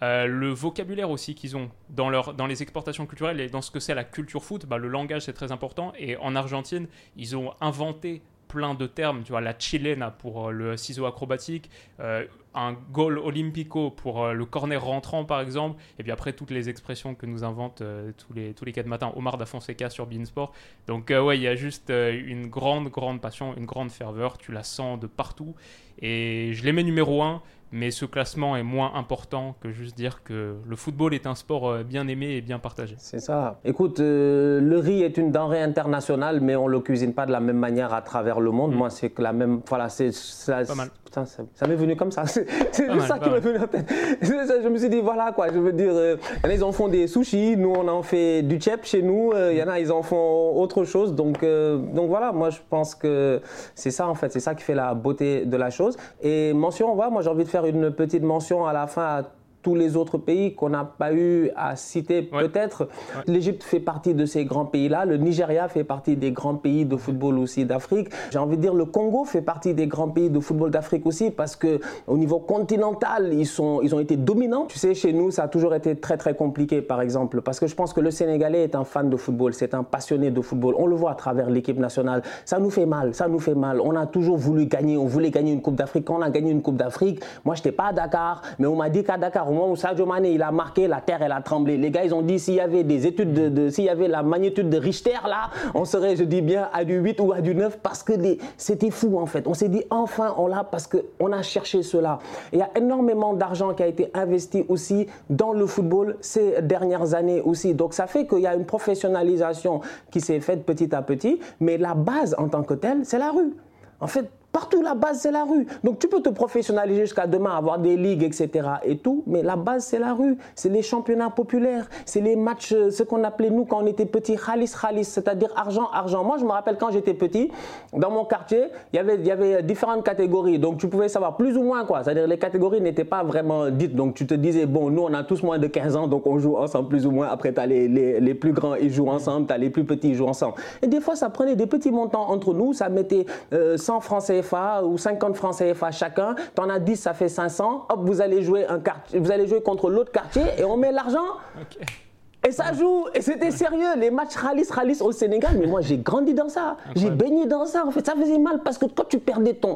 euh, le vocabulaire aussi qu'ils ont dans, dans les exportations culturelles et dans ce que c'est la culture foot. Bah, le langage c'est très important. Et en Argentine, ils ont inventé plein de termes. Tu vois, la chilena pour euh, le ciseau acrobatique. euh, un goal olympico pour le corner rentrant par exemple, et puis après toutes les expressions que nous inventent tous les tous les quatre matins Omar da Fonseca sur Beansport. Donc ouais, il y a juste une grande grande passion, une grande ferveur, tu la sens de partout et je les mets numéro 1 mais ce classement est moins important que juste dire que le football est un sport euh, bien aimé et bien partagé. C'est ça. Écoute, euh, le riz est une denrée internationale, mais on ne le cuisine pas de la même manière à travers le monde. Mm. Moi, c'est que la même. Voilà, c'est. Ça, pas mal. Putain, ça, m'est venu comme ça. C'est juste ça qui m'est venu en tête. Je me suis dit, voilà quoi, je veux dire, euh, il y en a, ils en font des sushis, nous, on en fait du chep chez nous, il y en a, ils en font autre chose. Donc, donc voilà, moi, je pense que c'est ça en fait, c'est ça qui fait la beauté de la chose. Et mention, voilà, moi, j'ai envie de faire une petite mention à la fin à tous les autres pays qu'on n'a pas eu à citer peut-être. L'Égypte fait partie de ces grands pays-là. Le Nigeria fait partie des grands pays de football aussi d'Afrique. J'ai envie de dire le Congo fait partie des grands pays de football d'Afrique aussi parce que au niveau continental, ils, sont, ils ont été dominants. Tu sais, chez nous, ça a toujours été très très compliqué par exemple parce que je pense que le Sénégalais est un fan de football, c'est un passionné de football. On le voit à travers l'équipe nationale. Ça nous fait mal, ça nous fait mal. On a toujours voulu gagner, on voulait gagner une Coupe d'Afrique. Quand on a gagné une Coupe d'Afrique, moi je n'étais pas à Dakar, mais on m'a dit qu'à Dakar, au moment où Sadio Mané il a marqué, la terre elle a tremblé. Les gars ils ont dit s'il y avait des études de, s'il y avait la magnitude de Richter là, on serait je dis bien à du 8 ou à du 9 parce que c'était fou en fait. On s'est dit enfin on l'a parce qu'on a cherché cela. Il y a énormément d'argent qui a été investi aussi dans le football ces dernières années aussi. Donc ça fait qu'il y a une professionnalisation qui s'est faite petit à petit, mais la base en tant que telle, c'est la rue. En fait, Partout, la base, c'est la rue. Donc, tu peux te professionnaliser jusqu'à demain, avoir des ligues, etc. et tout, mais la base, c'est la rue. C'est les championnats populaires. C'est les matchs, euh, ce qu'on appelait, nous, quand on était petits, khalis, khalis, c'est-à-dire argent, argent. Moi, je me rappelle quand j'étais petit, dans mon quartier, il y avait, y avait différentes catégories. Donc, tu pouvais savoir plus ou moins quoi. C'est-à-dire, les catégories n'étaient pas vraiment dites. Donc, tu te disais, bon, nous, on a tous moins de 15 ans, donc on joue ensemble plus ou moins. Après, tu as les, les, les, plus grands, ils jouent ensemble. Tu as les plus petits, ils jouent ensemble. Et des fois, ça prenait des petits montants entre nous. Ça mettait 100 euh, francs CFA ou 50 francs CFA chacun, tu en as 10, ça fait 500. Hop, vous allez jouer, un vous allez jouer contre l'autre quartier et on met l'argent. Et ça joue, et c'était sérieux, les matchs rallis, rallis au Sénégal, mais moi j'ai grandi dans ça, j'ai baigné dans ça, en fait. Ça faisait mal parce que quand tu perdais ton,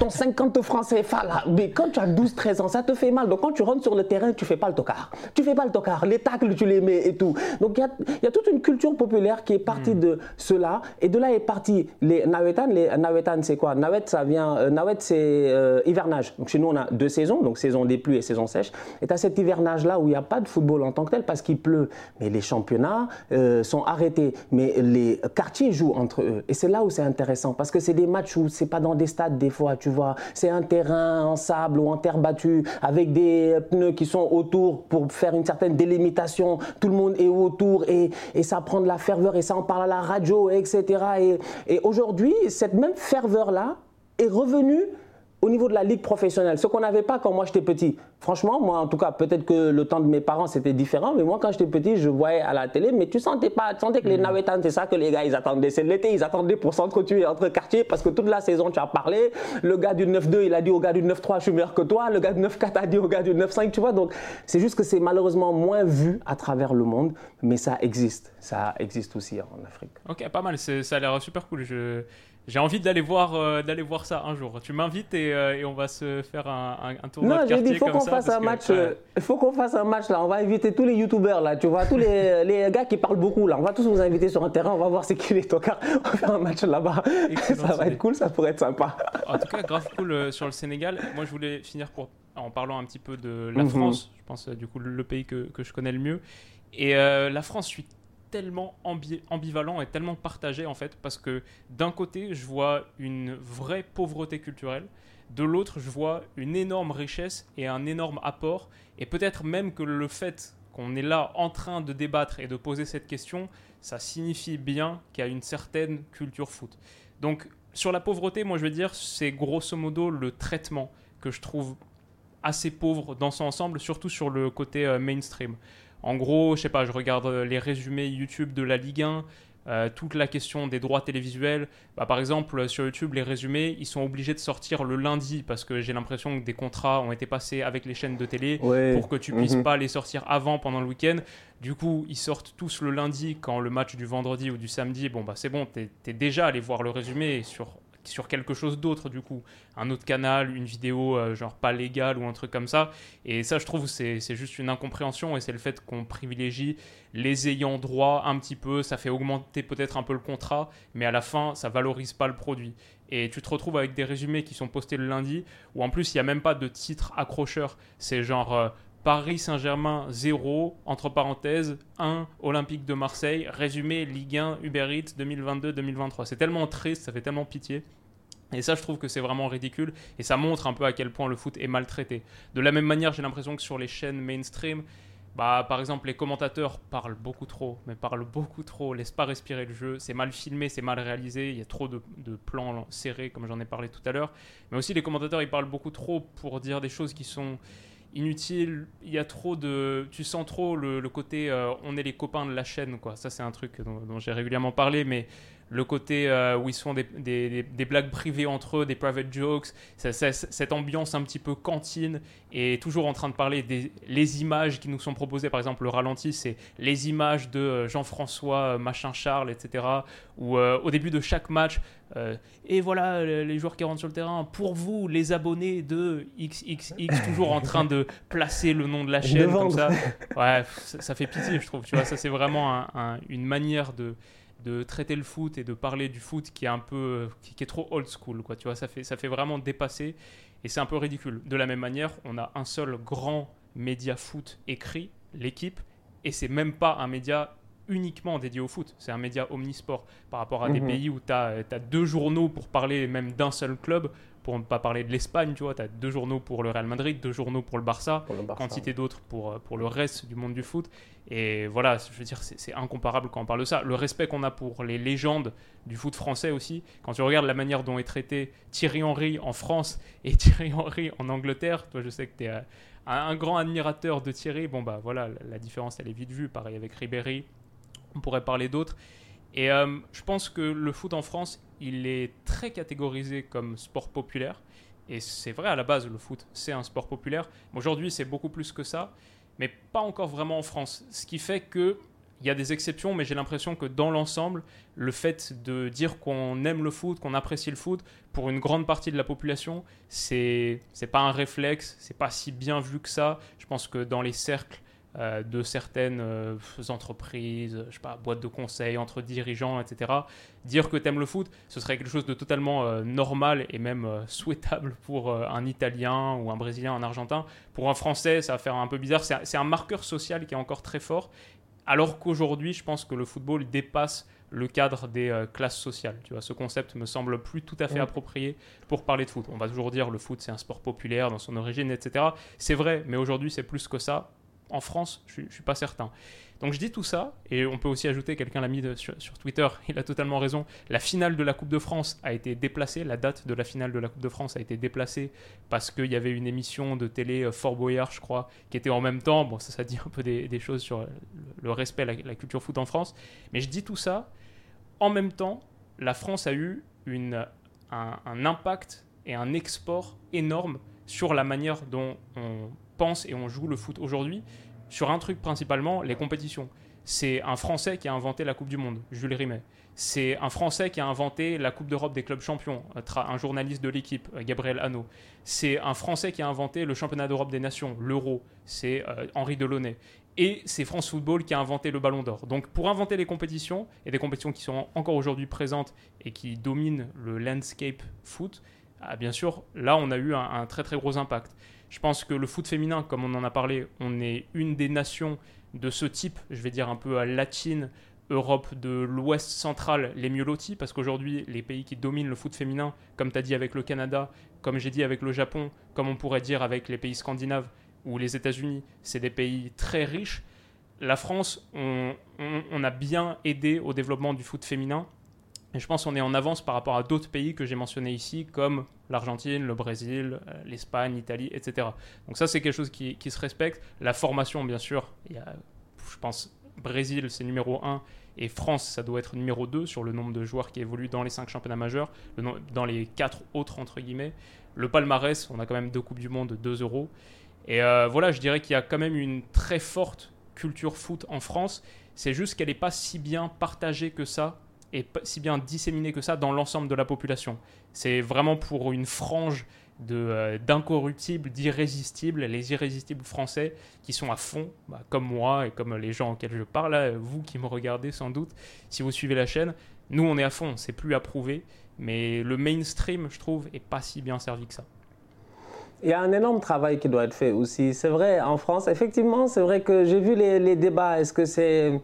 ton, 50 francs CFA là, mais quand tu as 12-13 ans, ça te fait mal, donc quand tu rentres sur le terrain, tu fais pas le tocard, tu fais pas le tocard, les tacles tu les mets et tout. Donc il y a, toute une culture populaire qui est partie hmm. de cela, et de là est parti les nawetan, les nawetan c'est quoi? Nawet ça vient, euh, nawet c'est euh, hivernage, donc chez nous on a deux saisons, donc saison des pluies et saison sèche, et tu as cet hivernage là où il n'y a pas de football en tant que tel parce qu'il pleut mais les championnats euh, sont arrêtés. Mais les quartiers jouent entre eux. Et c'est là où c'est intéressant, parce que c'est des matchs où c'est pas dans des stades des fois, tu vois. C'est un terrain en sable ou en terre battue, avec des pneus qui sont autour pour faire une certaine délimitation. Tout le monde est autour et, ça prend de la ferveur et ça en parle à la radio, etc. Et, et aujourd'hui, cette même ferveur-là est revenue au niveau de la ligue professionnelle, ce qu'on n'avait pas quand moi j'étais petit. Franchement, moi en tout cas, peut-être que le temps de mes parents c'était différent, mais moi quand j'étais petit, je voyais à la télé, mais tu sentais pas, tu sentais que les mm. navetans, c'est ça que les gars ils attendaient. C'est l'été, ils attendaient pour s'entretuer entre quartiers parce que toute la saison tu as parlé. Le gars du 9-2, il a dit au gars du 9-3, je suis meilleur que toi. Le gars du 9-4 a dit au gars du 9-5, tu vois. Donc c'est juste que c'est malheureusement moins vu à travers le monde, mais ça existe. Ça existe aussi en Afrique. Ok, pas mal. Ça a l'air super cool. Je j'ai envie d'aller voir, euh, d'aller voir ça un jour. Tu m'invites et, euh, et, on va se faire un, un, tournoi non, de quartier dit, faut qu'on fasse un match. Euh, faut qu'on fasse un match là. On va inviter tous les youtubeurs là. Tu vois, tous les, les, gars qui parlent beaucoup là. On va tous vous inviter sur un terrain. On va voir c'est qui les tocards. On va faire un match là-bas. Ça va être cool. Ça pourrait être sympa. En tout cas, grave cool sur le Sénégal. Moi, je voulais finir pour, en parlant un petit peu de la mhm. France. Je pense du coup le pays que, que je connais le mieux. Et la France, je suis tellement ambivalent et tellement partagé en fait parce que d'un côté je vois une vraie pauvreté culturelle, de l'autre je vois une énorme richesse et un énorme apport et peut-être même que le fait qu'on est là en train de débattre et de poser cette question, ça signifie bien qu'il y a une certaine culture foot. Donc sur la pauvreté, moi je veux dire c'est grosso modo le traitement que je trouve assez pauvre dans son ensemble, surtout sur le côté euh, mainstream. En gros, je sais pas, je regarde euh, les résumés YouTube de la Ligue 1, euh, toute la question des droits télévisuels. Bah, par exemple, sur YouTube, les résumés, ils sont obligés de sortir le lundi parce que j'ai l'impression que des contrats ont été passés avec les chaînes de télé pour que tu puisses mhm. pas les sortir avant pendant le week-end. Du coup, ils sortent tous le lundi quand le match du vendredi ou du samedi, bon bah c'est bon, tu es, déjà allé voir le résumé sur sur quelque chose d'autre du coup. Un autre canal, une vidéo euh, genre pas légale ou un truc comme ça. Et ça, je trouve, c'est juste une incompréhension et c'est le fait qu'on privilégie les ayants droit un petit peu. Ça fait augmenter peut-être un peu le contrat, mais à la fin, ça valorise pas le produit. Et tu te retrouves avec des résumés qui sont postés le lundi, où en plus, il n'y a même pas de titre accrocheur. C'est genre. Euh, Paris Saint-Germain 0, entre parenthèses, 1, Olympique de Marseille, résumé Ligue 1 Uber Eats 2022-2023. C'est tellement triste, ça fait tellement pitié. Et ça, je trouve que c'est vraiment ridicule. Et ça montre un peu à quel point le foot est maltraité. De la même manière, j'ai l'impression que sur les chaînes mainstream, bah, par exemple, les commentateurs parlent beaucoup trop, mais parlent beaucoup trop, laissent pas respirer le jeu. C'est mal filmé, c'est mal réalisé. Il y a trop de, plans serrés, comme j'en ai parlé tout à l'heure. Mais aussi, les commentateurs, ils parlent beaucoup trop pour dire des choses qui sont inutile. Il y a trop de. Tu sens trop le, côté euh, on est les copains de la chaîne, quoi. Ça, c'est un truc dont j'ai régulièrement parlé, mais le côté euh, où ils font des, des, des, blagues privées entre eux, des private jokes, cette ambiance un petit peu cantine et toujours en train de parler des les images qui nous sont proposées. Par exemple, le ralenti, c'est les images de euh, Jean-François, euh, machin Charles, etc. Ou au début de chaque match, et voilà les joueurs qui rentrent sur le terrain. Pour vous, les abonnés de XXX, toujours en train de placer le nom de la chaîne comme ça. Ouais, ça, fait pitié, je trouve. Tu vois, ça c'est vraiment une manière de de traiter le foot et de parler du foot qui est un peu qui, est trop old school quoi. Tu vois ça fait ça fait vraiment dépasser et c'est un peu ridicule. De la même manière on a un seul grand média foot écrit l'équipe et c'est même pas un média uniquement dédié au foot. C'est un média omnisport. Par rapport à des mhm. pays où tu as, as, deux journaux pour parler même d'un seul club pour ne pas parler de l'Espagne, tu vois, tu as deux journaux pour le Real Madrid, deux journaux pour le Barça, quantité d'autres pour, pour le reste du monde du foot. Et voilà, je veux dire, c'est incomparable quand on parle de ça. Le respect qu'on a pour les légendes du foot français aussi, quand tu regardes la manière dont est traité Thierry Henry en France et Thierry Henry en Angleterre, toi je sais que tu es euh, un, grand admirateur de Thierry, bon bah voilà, la, différence elle est vite vue, pareil avec Ribéry, on pourrait parler d'autres. Et euh, je pense que le foot en France, il est très catégorisé comme sport populaire. Et c'est vrai, à la base, le foot, c'est un sport populaire. Aujourd'hui, c'est beaucoup plus que ça, mais pas encore vraiment en France. Ce qui fait que il y a des exceptions, mais j'ai l'impression que dans l'ensemble, le fait de dire qu'on aime le foot, qu'on apprécie le foot, pour une grande partie de la population, c'est c'est pas un réflexe, c'est pas si bien vu que ça. Je pense que dans les cercles euh, de certaines euh, entreprises, je sais pas, boîtes de conseil, entre dirigeants, etc. Dire que tu aimes le foot, ce serait quelque chose de totalement euh, normal et même souhaitable pour un Italien ou un Brésilien, un Argentin. Pour un Français, ça va faire un peu bizarre. C'est un, marqueur social qui est encore très fort. Alors qu'aujourd'hui, je pense que le football dépasse le cadre des classes sociales. Tu vois, ce concept me semble plus tout à fait approprié pour parler de foot. On va toujours dire le foot c'est un sport populaire dans son origine, etc. C'est vrai, mais aujourd'hui c'est plus que ça en France, je ne suis pas certain. Donc je dis tout ça, et on peut aussi ajouter, quelqu'un l'a mis sur, Twitter, il a totalement raison, la finale de la Coupe de France a été déplacée, la date de la finale de la Coupe de France a été déplacée parce qu'il y avait une émission de télé euh, Fort Boyard, je crois, qui était en même temps, bon ça ça dit un peu des, choses sur le respect, la, la culture foot en France, mais je dis tout ça, en même temps, la France a eu une, un impact et un export énorme sur la manière dont on et on joue le foot aujourd'hui sur un truc principalement, les compétitions. C'est un Français qui a inventé la Coupe du Monde, Jules Rimet. C'est un Français qui a inventé la Coupe d'Europe des clubs champions, un journaliste de l'équipe, euh, Gabriel Hanot. C'est un Français qui a inventé le championnat d'Europe des nations, l'Euro. C'est euh, Henri Delaunay. Et c'est France Football qui a inventé le Ballon d'Or. Donc pour inventer les compétitions, et des compétitions qui sont encore aujourd'hui présentes et qui dominent le landscape foot, ah, bien sûr, là on a eu un très très gros impact. Je pense que le foot féminin, comme on en a parlé, on est une des nations de ce type, je vais dire un peu à latine, Europe de l'Ouest central, les mieux lotis, parce qu'aujourd'hui, les pays qui dominent le foot féminin, comme tu as dit avec le Canada, comme j'ai dit avec le Japon, comme on pourrait dire avec les pays scandinaves ou les États-Unis, c'est des pays très riches. La France, on, on a bien aidé au développement du foot féminin et je pense qu'on est en avance par rapport à d'autres pays que j'ai mentionnés ici, comme l'Argentine, le Brésil, euh, l'Espagne, l'Italie, etc. Donc ça, c'est quelque chose qui, se respecte. La formation, bien sûr, il y a, je pense, Brésil, c'est numéro 1, et France, ça doit être numéro 2 sur le nombre de joueurs qui évoluent dans les 5 championnats majeurs, dans les 4 autres, entre guillemets. Le palmarès, on a quand même deux Coupes du Monde, 2 euros. Et euh, voilà, je dirais qu'il y a quand même une très forte culture foot en France. C'est juste qu'elle n'est pas si bien partagée que ça est si bien disséminé que ça dans l'ensemble de la population. C'est vraiment pour une frange euh, d'incorruptibles, d'irrésistibles, les irrésistibles français qui sont à fond, bah, comme moi et comme les gens auxquels je parle, vous qui me regardez sans doute, si vous suivez la chaîne, nous on est à fond, c'est plus approuvé, mais le mainstream, je trouve, est pas si bien servi que ça. Il y a un énorme travail qui doit être fait aussi. C'est vrai, en France, effectivement, c'est vrai que j'ai vu les, débats. Est-ce que c'est.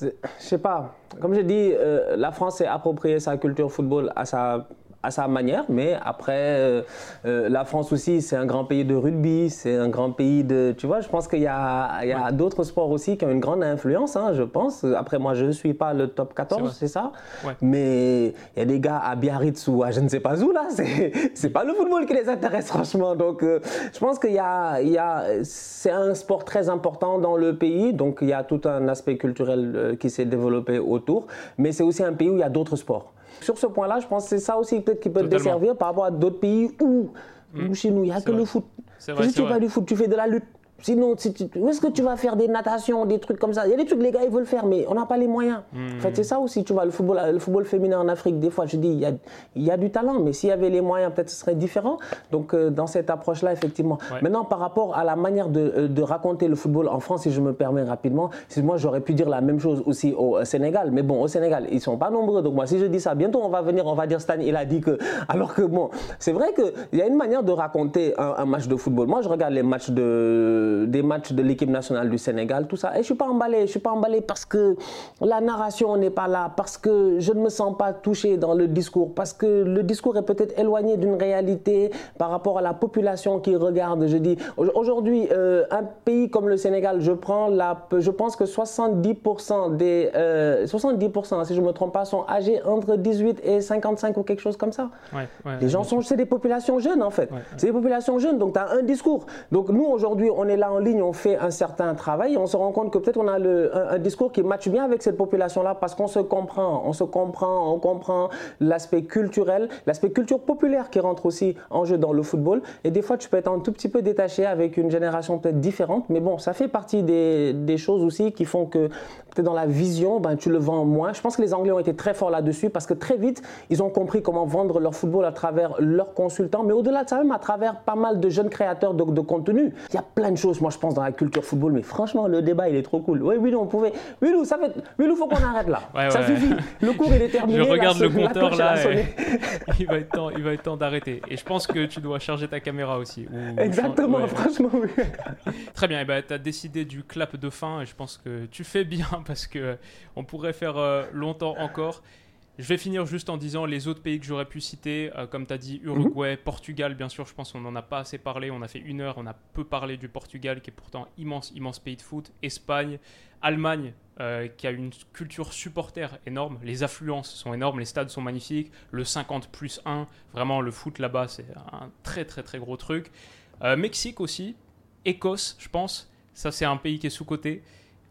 Je sais pas. Comme je dis, euh, la France s'est approprié sa culture football à sa à sa manière, mais après, euh, euh, la France aussi, c'est un grand pays de rugby, c'est un grand pays de... Tu vois, je pense qu'il y a, il y a d'autres sports aussi qui ont une grande influence, hein, je pense. Après, moi, je ne suis pas le top 14, c'est ça Mais il y a des gars à Biarritz ou à je ne sais pas où, là, c'est pas le football qui les intéresse, franchement. Donc, euh, je pense qu'il y a... Il y a c'est un sport très important dans le pays, donc il y a tout un aspect culturel qui s'est développé autour, mais c'est aussi un pays où il y a d'autres sports. Sur ce point-là, je pense que c'est ça aussi peut-être qui peut te desservir par rapport à d'autres pays où, hmm. chez nous, il n'y a que le foot. si tu fais du foot, tu fais de la lutte. Sinon, où est-ce que tu vas faire des natations, des trucs comme ça? Il y a des trucs, les gars, ils veulent faire, mais on n'a pas les moyens. En fait, c'est ça aussi, tu vois, le football, le football féminin en Afrique, des fois, je dis, il y a, il y a du talent, mais s'il y avait les moyens, peut-être ce serait différent. Donc, euh, dans cette approche-là, effectivement. Maintenant, par rapport à la manière de, euh, de, raconter le football en France, si je me permets rapidement, moi, j'aurais pu dire la même chose aussi au Sénégal. Mais bon, au Sénégal, ils sont pas nombreux. Donc, moi, si je dis ça, bientôt, on va venir, on va dire, Stan, il a dit que. Alors que, bon, c'est vrai qu'il y a une manière de raconter un, un, match de football. Moi, je regarde les matchs de, des matchs de l'équipe nationale du Sénégal, tout ça. Et je suis pas emballé, je suis pas emballé parce que la narration n'est pas là, parce que je ne me sens pas touché dans le discours, parce que le discours est peut-être éloigné d'une réalité par rapport à la population qui regarde. Je dis aujourd'hui, euh, un pays comme le Sénégal, je prends la, je pense que 70% des, 70% euh, si je me trompe pas, sont âgés entre 18 et 55 ou quelque chose comme ça. Les gens sont, c'est des populations jeunes en fait. C'est des populations jeunes, donc tu as un discours. Donc nous aujourd'hui, on est là en ligne, on fait un certain travail et on se rend compte que peut-être on a le, un, discours qui matche bien avec cette population-là parce qu'on se comprend, on se comprend, on comprend l'aspect culturel, l'aspect culture populaire qui rentre aussi en jeu dans le football. Et des fois, tu peux être un tout petit peu détaché avec une génération peut-être différente, mais bon, ça fait partie des, des choses aussi qui font que peut-être dans la vision, ben, tu le vends moins. Je pense que les Anglais ont été très forts là-dessus parce que très vite, ils ont compris comment vendre leur football à travers leurs consultants, mais au-delà de ça, même à travers pas mal de jeunes créateurs de, de contenu. Il y a plein de choses, moi, je pense, dans la culture football, mais franchement, le débat, il est trop cool. Oui, oui, on pouvait. Oui, nous, ça fait. Oui, nous, faut qu'on arrête là. ça suffit. Le cours, il est terminé. Je regarde le compteur là. il va être temps, il va être temps d'arrêter. Et je pense que tu dois charger ta caméra aussi. Exactement, franchement, oui. Très bien. Et ben, tu as décidé du clap de fin et je pense que tu fais bien parce que on pourrait faire euh, longtemps encore. Je vais finir juste en disant les autres pays que j'aurais pu citer, euh, comme tu as dit, Uruguay, mhm. Portugal, bien sûr, je pense qu'on n'en a pas assez parlé, on a fait une heure, on a peu parlé du Portugal, qui est pourtant immense, immense pays de foot, Espagne, Allemagne, euh, qui a une culture supporter énorme, les affluences sont énormes, les stades sont magnifiques, le 50 plus 1, vraiment le foot là-bas, c'est un très très très gros truc. Euh, Mexique aussi, Écosse, je pense, ça c'est un pays qui est sous-coté.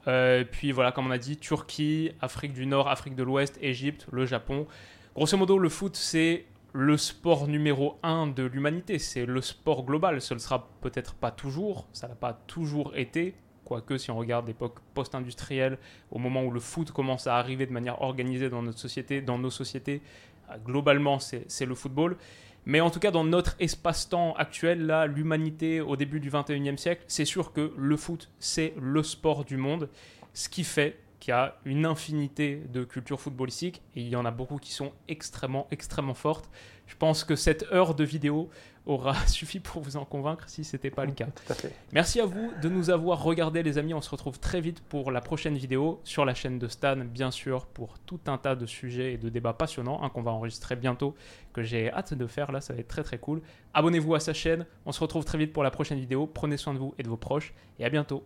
Euh, puis voilà, comme on a dit, Turquie, Afrique du Nord, Afrique de l'Ouest, Égypte, le Japon. Grosso modo, le foot, c'est le sport numéro un de l'humanité. C'est le sport global. Ce ne sera peut-être pas toujours, ça n'a pas toujours été. Quoique, si on regarde l'époque post-industrielle, au moment où le foot commence à arriver de manière organisée dans notre société, dans nos sociétés, globalement, c'est le football. Mais en tout cas, dans notre espace-temps actuel, là, l'humanité au début du 21e siècle, c'est sûr que le foot, c'est le sport du monde. Ce qui fait qu'il y a une infinité de cultures footballistiques et il y en a beaucoup qui sont extrêmement, extrêmement fortes. Je pense que cette heure de vidéo aura suffi pour vous en convaincre si ce n'était pas le cas. Merci à vous de nous avoir regardés les amis, on se retrouve très vite pour la prochaine vidéo sur la chaîne de Stan, bien sûr, pour tout un tas de sujets et de débats passionnants hein, qu'on va enregistrer bientôt, que j'ai hâte de faire là, ça va être très très cool. Abonnez-vous à sa chaîne, on se retrouve très vite pour la prochaine vidéo, prenez soin de vous et de vos proches, et à bientôt.